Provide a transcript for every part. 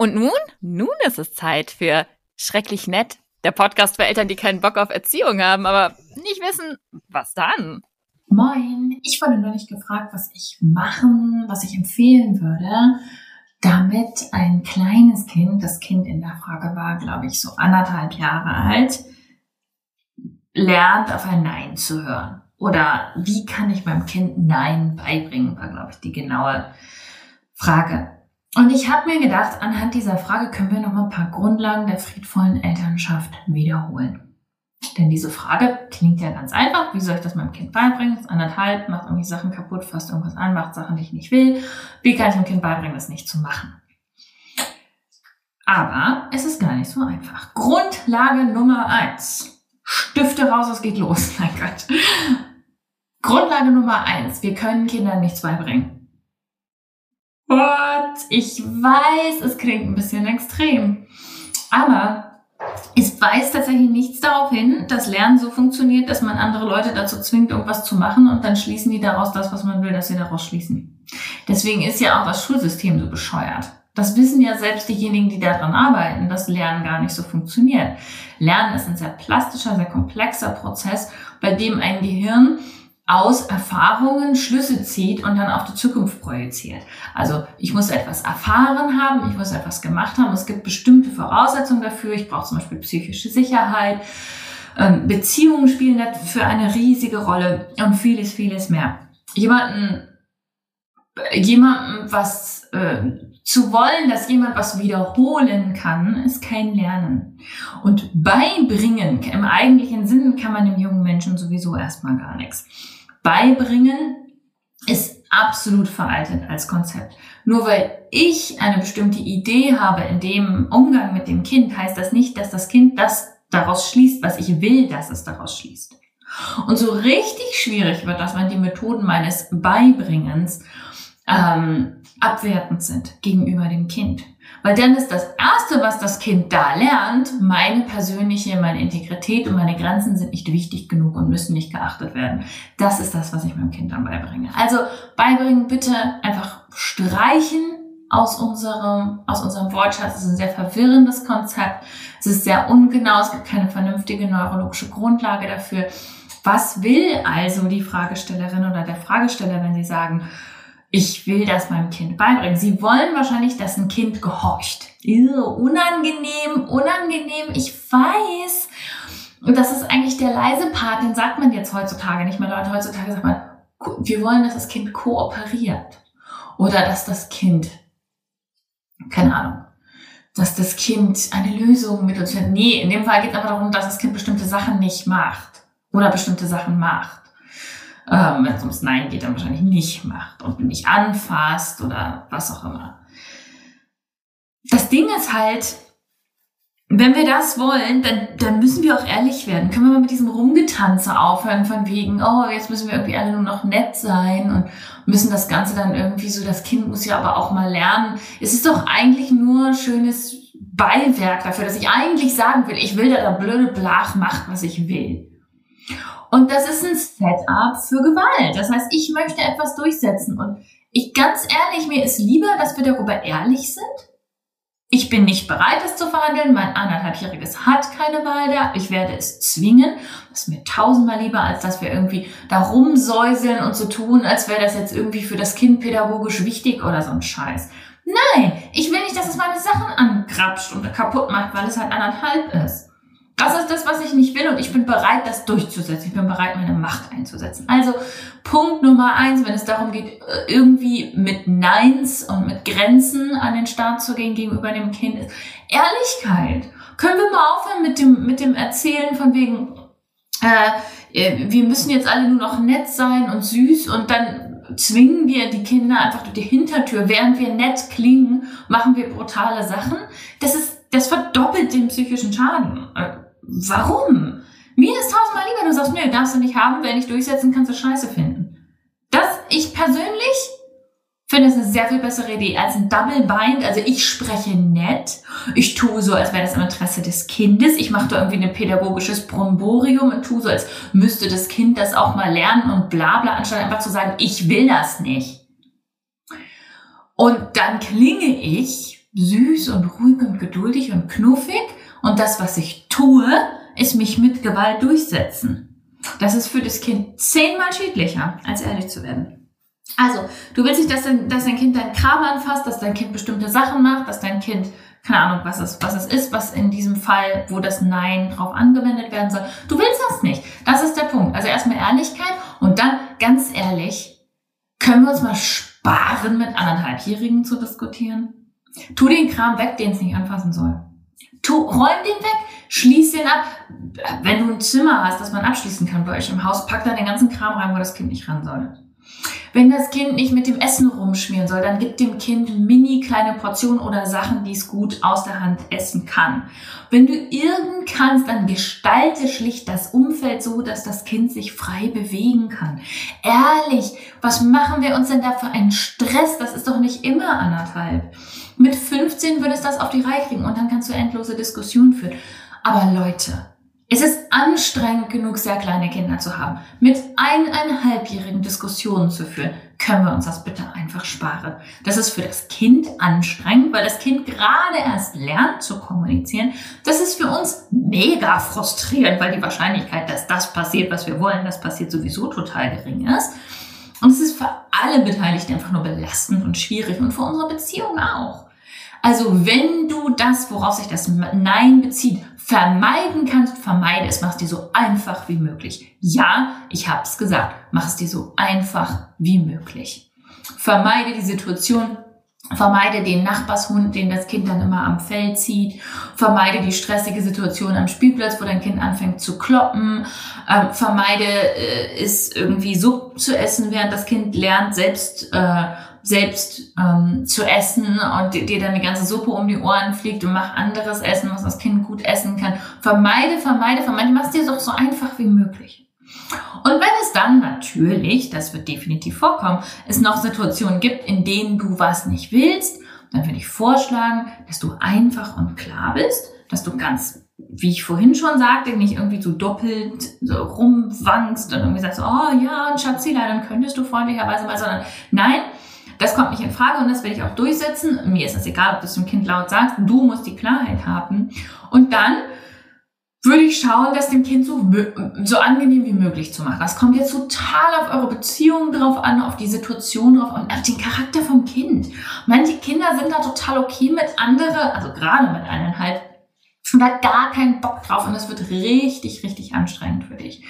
Und nun? Nun ist es Zeit für Schrecklich Nett, der Podcast für Eltern, die keinen Bock auf Erziehung haben, aber nicht wissen, was dann. Moin, ich wurde neulich gefragt, was ich machen, was ich empfehlen würde, damit ein kleines Kind, das Kind in der Frage war, glaube ich, so anderthalb Jahre alt, lernt auf ein Nein zu hören. Oder wie kann ich meinem Kind Nein beibringen, war, glaube ich, die genaue Frage. Und ich habe mir gedacht, anhand dieser Frage können wir noch mal ein paar Grundlagen der friedvollen Elternschaft wiederholen. Denn diese Frage klingt ja ganz einfach. Wie soll ich das meinem Kind beibringen? Das ist anderthalb, macht irgendwie Sachen kaputt, fasst irgendwas an, macht Sachen, die ich nicht will. Wie kann ich dem Kind beibringen, das nicht zu machen? Aber es ist gar nicht so einfach. Grundlage Nummer eins. Stifte raus, es geht los. Mein Gott. Grundlage Nummer eins. Wir können Kindern nichts beibringen. What? Ich weiß, es klingt ein bisschen extrem. Aber es weist tatsächlich nichts darauf hin, dass Lernen so funktioniert, dass man andere Leute dazu zwingt, irgendwas zu machen und dann schließen die daraus das, was man will, dass sie daraus schließen. Deswegen ist ja auch das Schulsystem so bescheuert. Das wissen ja selbst diejenigen, die daran arbeiten, dass Lernen gar nicht so funktioniert. Lernen ist ein sehr plastischer, sehr komplexer Prozess, bei dem ein Gehirn aus Erfahrungen Schlüsse zieht und dann auf die Zukunft projiziert. Also ich muss etwas erfahren haben, ich muss etwas gemacht haben, es gibt bestimmte Voraussetzungen dafür, ich brauche zum Beispiel psychische Sicherheit, ähm, Beziehungen spielen dafür eine riesige Rolle und vieles, vieles mehr. Jemanden, jemandem was äh, zu wollen, dass jemand was wiederholen kann, ist kein Lernen. Und beibringen, im eigentlichen Sinn kann man dem jungen Menschen sowieso erstmal gar nichts beibringen, ist absolut veraltet als Konzept. Nur weil ich eine bestimmte Idee habe in dem Umgang mit dem Kind, heißt das nicht, dass das Kind das daraus schließt, was ich will, dass es daraus schließt. Und so richtig schwierig wird das, wenn die Methoden meines Beibringens ähm, abwertend sind gegenüber dem Kind. Weil dann ist das Erste, was das Kind da lernt, meine persönliche, meine Integrität und meine Grenzen sind nicht wichtig genug und müssen nicht geachtet werden. Das ist das, was ich meinem Kind dann beibringe. Also beibringen bitte einfach streichen aus unserem, aus unserem Wortschatz. Es ist ein sehr verwirrendes Konzept. Es ist sehr ungenau. Es gibt keine vernünftige neurologische Grundlage dafür. Was will also die Fragestellerin oder der Fragesteller, wenn sie sagen, ich will das meinem Kind beibringen. Sie wollen wahrscheinlich, dass ein Kind gehorcht. Ew, unangenehm, unangenehm, ich weiß. Und das ist eigentlich der leise Part, den sagt man jetzt heutzutage nicht mehr. Leute, heutzutage sagt man, wir wollen, dass das Kind kooperiert. Oder dass das Kind, keine Ahnung, dass das Kind eine Lösung mit uns findet. Nee, in dem Fall geht es einfach darum, dass das Kind bestimmte Sachen nicht macht. Oder bestimmte Sachen macht ähm, wenn es ums Nein geht, dann wahrscheinlich nicht macht und nicht anfasst oder was auch immer. Das Ding ist halt, wenn wir das wollen, dann, dann müssen wir auch ehrlich werden. Können wir mal mit diesem Rumgetanze aufhören von wegen, oh, jetzt müssen wir irgendwie alle nur noch nett sein und müssen das Ganze dann irgendwie so, das Kind muss ja aber auch mal lernen. Es ist doch eigentlich nur schönes Beiwerk dafür, dass ich eigentlich sagen will, ich will, dass er blöde Blach macht, was ich will. Und das ist ein Setup für Gewalt. Das heißt, ich möchte etwas durchsetzen. Und ich ganz ehrlich, mir ist lieber, dass wir darüber ehrlich sind. Ich bin nicht bereit, es zu verhandeln. Mein anderthalbjähriges hat keine Wahl da. Ich werde es zwingen. Das ist mir tausendmal lieber, als dass wir irgendwie da rumsäuseln und so tun, als wäre das jetzt irgendwie für das Kind pädagogisch wichtig oder so ein Scheiß. Nein, ich will nicht, dass es meine Sachen angrapscht und kaputt macht, weil es halt anderthalb ist. Das ist das, was ich nicht will und ich bin bereit, das durchzusetzen. Ich bin bereit, meine Macht einzusetzen. Also Punkt Nummer eins, wenn es darum geht, äh, irgendwie mit Neins und mit Grenzen an den Start zu gehen gegenüber dem Kind, ist Ehrlichkeit. Können wir mal aufhören mit dem, mit dem Erzählen von wegen, äh, äh, wir müssen jetzt alle nur noch nett sein und süß und dann zwingen wir die Kinder einfach durch die Hintertür, während wir nett klingen, machen wir brutale Sachen. Das ist, das verdoppelt den psychischen Schaden Warum? Mir ist tausendmal lieber, du sagst, nee, darfst du nicht haben, wenn ich durchsetzen, kannst du Scheiße finden. Das, ich persönlich finde es eine sehr viel bessere Idee als ein Double Bind. Also ich spreche nett, ich tue so, als wäre das im Interesse des Kindes, ich mache da irgendwie ein pädagogisches Bromborium und tue so, als müsste das Kind das auch mal lernen und bla bla, anstatt einfach zu sagen, ich will das nicht. Und dann klinge ich süß und ruhig und geduldig und knuffig und das, was ich tue, ist mich mit Gewalt durchsetzen. Das ist für das Kind zehnmal schädlicher, als ehrlich zu werden. Also, du willst nicht, dass dein, dass dein Kind deinen Kram anfasst, dass dein Kind bestimmte Sachen macht, dass dein Kind, keine Ahnung, was es, was es ist, was in diesem Fall, wo das Nein drauf angewendet werden soll. Du willst das nicht. Das ist der Punkt. Also erstmal Ehrlichkeit und dann, ganz ehrlich, können wir uns mal sparen, mit anderthalbjährigen zu diskutieren? Tu den Kram weg, den es nicht anfassen soll. Tu, räum den weg, schließ den ab. Wenn du ein Zimmer hast, das man abschließen kann bei euch im Haus, pack da den ganzen Kram rein, wo das Kind nicht ran soll. Wenn das Kind nicht mit dem Essen rumschmieren soll, dann gib dem Kind mini kleine Portionen oder Sachen, die es gut aus der Hand essen kann. Wenn du irgend kannst, dann gestalte schlicht das Umfeld so, dass das Kind sich frei bewegen kann. Ehrlich, was machen wir uns denn da für einen Stress? Das ist doch nicht immer anderthalb. Mit 15 würdest du das auf die Reihe kriegen und dann kannst du endlose Diskussionen führen. Aber Leute, es ist anstrengend genug, sehr kleine Kinder zu haben. Mit eineinhalbjährigen Diskussionen zu führen, können wir uns das bitte einfach sparen. Das ist für das Kind anstrengend, weil das Kind gerade erst lernt zu kommunizieren. Das ist für uns mega frustrierend, weil die Wahrscheinlichkeit, dass das passiert, was wir wollen, das passiert sowieso total gering ist. Und es ist für alle Beteiligten einfach nur belastend und schwierig und für unsere Beziehung auch. Also wenn du das, worauf sich das Nein bezieht, vermeiden kannst, vermeide es, mach es dir so einfach wie möglich. Ja, ich habe es gesagt, mach es dir so einfach wie möglich. Vermeide die Situation, Vermeide den Nachbarshund, den das Kind dann immer am Fell zieht. Vermeide die stressige Situation am Spielplatz, wo dein Kind anfängt zu kloppen. Ähm, vermeide äh, es irgendwie so zu essen, während das Kind lernt, selbst äh, selbst ähm, zu essen und dir dann die ganze Suppe um die Ohren fliegt und mach anderes Essen, was das Kind gut essen kann. Vermeide, vermeide, vermeide. Mach es dir doch so einfach wie möglich. Und wenn es dann natürlich, das wird definitiv vorkommen, es noch Situationen gibt, in denen du was nicht willst, dann würde ich vorschlagen, dass du einfach und klar bist, dass du ganz, wie ich vorhin schon sagte, nicht irgendwie so doppelt so rumwankst und irgendwie sagst, oh ja, Schatzila, dann könntest du freundlicherweise mal, sondern nein, das kommt nicht in Frage und das will ich auch durchsetzen. Mir ist es egal, ob du es dem Kind laut sagst. Du musst die Klarheit haben. Und dann würde ich schauen, das dem Kind so, so angenehm wie möglich zu machen. Das kommt jetzt total auf eure Beziehung drauf an, auf die Situation drauf an, auf den Charakter vom Kind. Manche Kinder sind da total okay mit, andere, also gerade mit eineinhalb, und hat gar keinen Bock drauf und das wird richtig, richtig anstrengend für dich.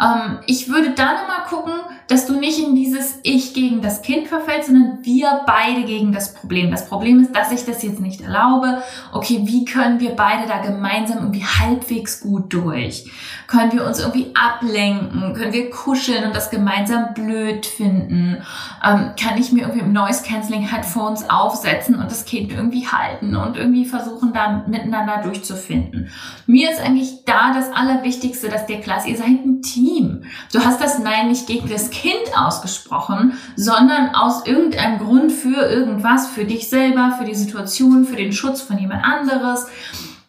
Ähm, ich würde dann immer gucken, dass du nicht in dieses Ich gegen das Kind verfällst, sondern wir beide gegen das Problem. Das Problem ist, dass ich das jetzt nicht erlaube. Okay, wie können wir beide da gemeinsam irgendwie halbwegs gut durch? Können wir uns irgendwie ablenken? Können wir kuscheln und das gemeinsam blöd finden? Ähm, kann ich mir irgendwie im Noise Cancelling Headphones aufsetzen und das Kind irgendwie halten und irgendwie versuchen, da miteinander durchzufinden? Mir ist eigentlich da das Allerwichtigste, dass dir klar ist, ihr seid ein Team. Du hast das Nein nicht gegen das Kind ausgesprochen, sondern aus irgendeinem Grund für irgendwas, für dich selber, für die Situation, für den Schutz von jemand anderes.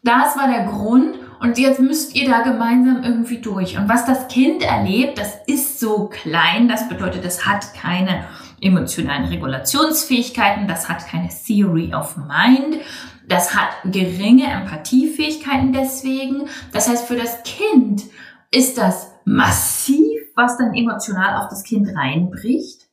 Das war der Grund und jetzt müsst ihr da gemeinsam irgendwie durch. Und was das Kind erlebt, das ist so klein, das bedeutet, es hat keine emotionalen Regulationsfähigkeiten, das hat keine Theory of Mind, das hat geringe Empathiefähigkeiten deswegen. Das heißt, für das Kind ist das massiv, was dann emotional auf das Kind reinbricht.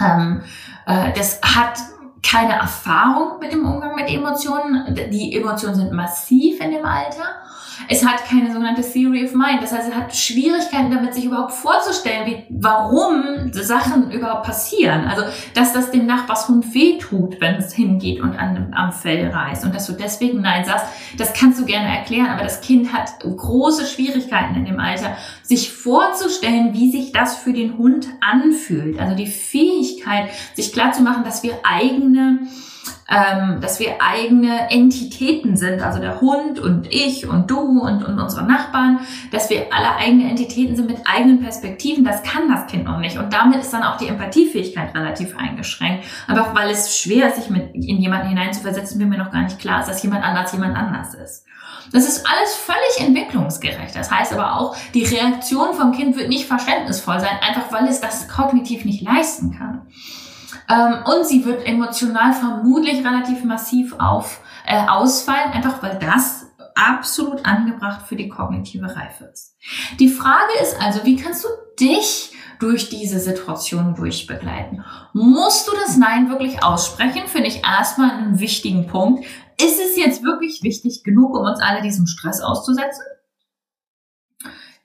Ähm, äh, das hat keine Erfahrung mit dem Umgang mit Emotionen. Die Emotionen sind massiv in dem Alter. Es hat keine sogenannte Theory of Mind. Das heißt, es hat Schwierigkeiten damit, sich überhaupt vorzustellen, wie, warum Sachen überhaupt passieren. Also, dass das dem Nachbarshund wehtut, wenn es hingeht und an, am Fell reißt. Und dass du deswegen Nein sagst, das kannst du gerne erklären. Aber das Kind hat große Schwierigkeiten in dem Alter, sich vorzustellen, wie sich das für den Hund anfühlt. Also die Fähigkeit, sich klar zu machen, dass wir eigene ähm, dass wir eigene Entitäten sind, also der Hund und ich und du und, und unsere Nachbarn, dass wir alle eigene Entitäten sind mit eigenen Perspektiven, das kann das Kind noch nicht. Und damit ist dann auch die Empathiefähigkeit relativ eingeschränkt. Einfach weil es schwer ist, sich mit in jemanden hineinzuversetzen, wenn mir noch gar nicht klar ist, dass jemand anders jemand anders ist. Das ist alles völlig entwicklungsgerecht. Das heißt aber auch, die Reaktion vom Kind wird nicht verständnisvoll sein, einfach weil es das kognitiv nicht leisten kann. Ähm, und sie wird emotional vermutlich relativ massiv auf, äh, ausfallen, einfach weil das absolut angebracht für die kognitive Reife ist. Die Frage ist also, wie kannst du dich durch diese Situation durchbegleiten? Musst du das Nein wirklich aussprechen? Finde ich erstmal einen wichtigen Punkt. Ist es jetzt wirklich wichtig genug, um uns alle diesem Stress auszusetzen?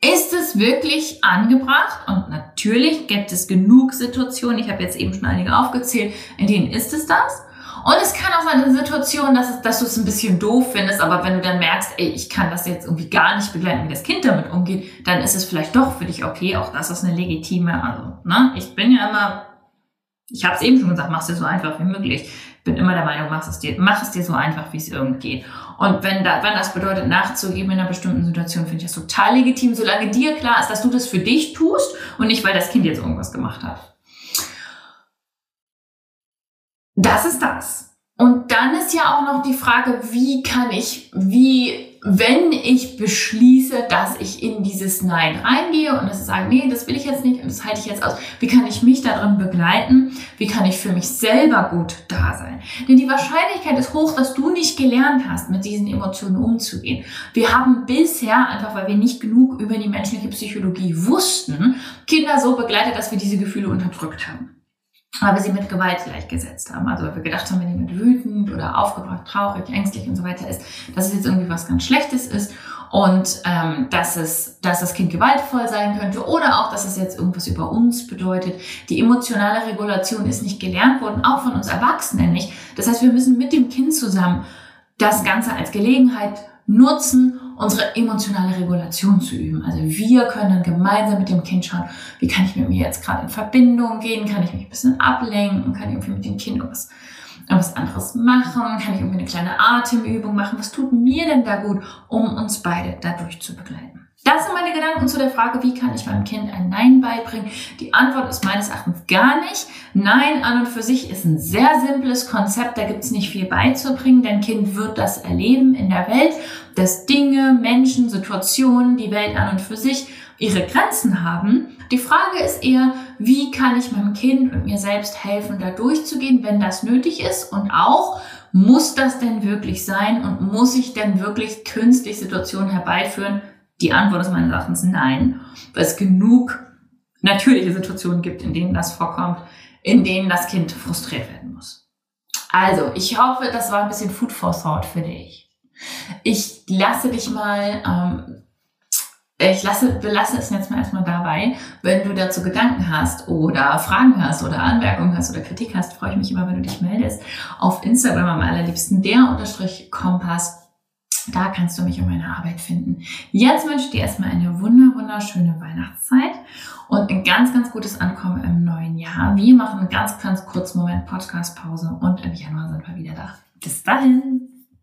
Ist es wirklich angebracht? Und natürlich gibt es genug Situationen, ich habe jetzt eben schon einige aufgezählt, in denen ist es das. Und es kann auch sein, eine Situation, dass, dass du es ein bisschen doof findest, aber wenn du dann merkst, ey, ich kann das jetzt irgendwie gar nicht begleiten, wie das Kind damit umgeht, dann ist es vielleicht doch für dich okay. Auch das ist eine legitime, also, ne? Ich bin ja immer, ich habe es eben schon gesagt, mach es dir so einfach wie möglich. Ich bin immer der Meinung, mach es dir, mach es dir so einfach, wie es irgend geht. Und wenn, da, wenn das bedeutet, nachzugeben in einer bestimmten Situation, finde ich das total legitim, solange dir klar ist, dass du das für dich tust und nicht, weil das Kind jetzt irgendwas gemacht hat. Das ist das. Und dann ist ja auch noch die Frage, wie kann ich, wie, wenn ich beschließe, dass ich in dieses Nein reingehe und das sage, nee, das will ich jetzt nicht und das halte ich jetzt aus, wie kann ich mich darin begleiten? Wie kann ich für mich selber gut da sein? Denn die Wahrscheinlichkeit ist hoch, dass du nicht gelernt hast, mit diesen Emotionen umzugehen. Wir haben bisher, einfach weil wir nicht genug über die menschliche Psychologie wussten, Kinder so begleitet, dass wir diese Gefühle unterdrückt haben weil wir sie mit Gewalt gleichgesetzt haben. Also weil wir gedacht haben, wenn jemand wütend oder aufgebracht, traurig, ängstlich und so weiter ist, dass es jetzt irgendwie was ganz Schlechtes ist und ähm, dass, es, dass das Kind gewaltvoll sein könnte oder auch, dass es jetzt irgendwas über uns bedeutet. Die emotionale Regulation ist nicht gelernt worden, auch von uns Erwachsenen nicht. Das heißt, wir müssen mit dem Kind zusammen das Ganze als Gelegenheit nutzen, unsere emotionale Regulation zu üben. Also wir können gemeinsam mit dem Kind schauen, wie kann ich mit mir jetzt gerade in Verbindung gehen, kann ich mich ein bisschen ablenken, kann ich irgendwie mit dem Kind irgendwas, irgendwas anderes machen, kann ich irgendwie eine kleine Atemübung machen, was tut mir denn da gut, um uns beide dadurch zu begleiten. Das sind meine Gedanken zu der Frage, wie kann ich meinem Kind ein Nein beibringen? Die Antwort ist meines Erachtens gar nicht. Nein an und für sich ist ein sehr simples Konzept, da gibt es nicht viel beizubringen. Dein Kind wird das erleben in der Welt, dass Dinge, Menschen, Situationen, die Welt an und für sich ihre Grenzen haben. Die Frage ist eher, wie kann ich meinem Kind und mir selbst helfen, da durchzugehen, wenn das nötig ist und auch, muss das denn wirklich sein und muss ich denn wirklich künstlich Situationen herbeiführen, die Antwort ist meines Erachtens nein, weil es genug natürliche Situationen gibt, in denen das vorkommt, in denen das Kind frustriert werden muss. Also, ich hoffe, das war ein bisschen Food for Thought für dich. Ich lasse dich mal, ähm, ich lasse, belasse es jetzt mal erstmal dabei. Wenn du dazu Gedanken hast oder Fragen hast oder Anmerkungen hast oder Kritik hast, freue ich mich immer, wenn du dich meldest. Auf Instagram am allerliebsten der Unterstrich Kompass da kannst du mich und meine Arbeit finden. Jetzt wünsche ich dir erstmal eine wunder, wunderschöne Weihnachtszeit und ein ganz, ganz gutes Ankommen im neuen Jahr. Wir machen einen ganz, ganz kurzen Moment Podcast-Pause und im Januar sind wir wieder da. Bis dahin!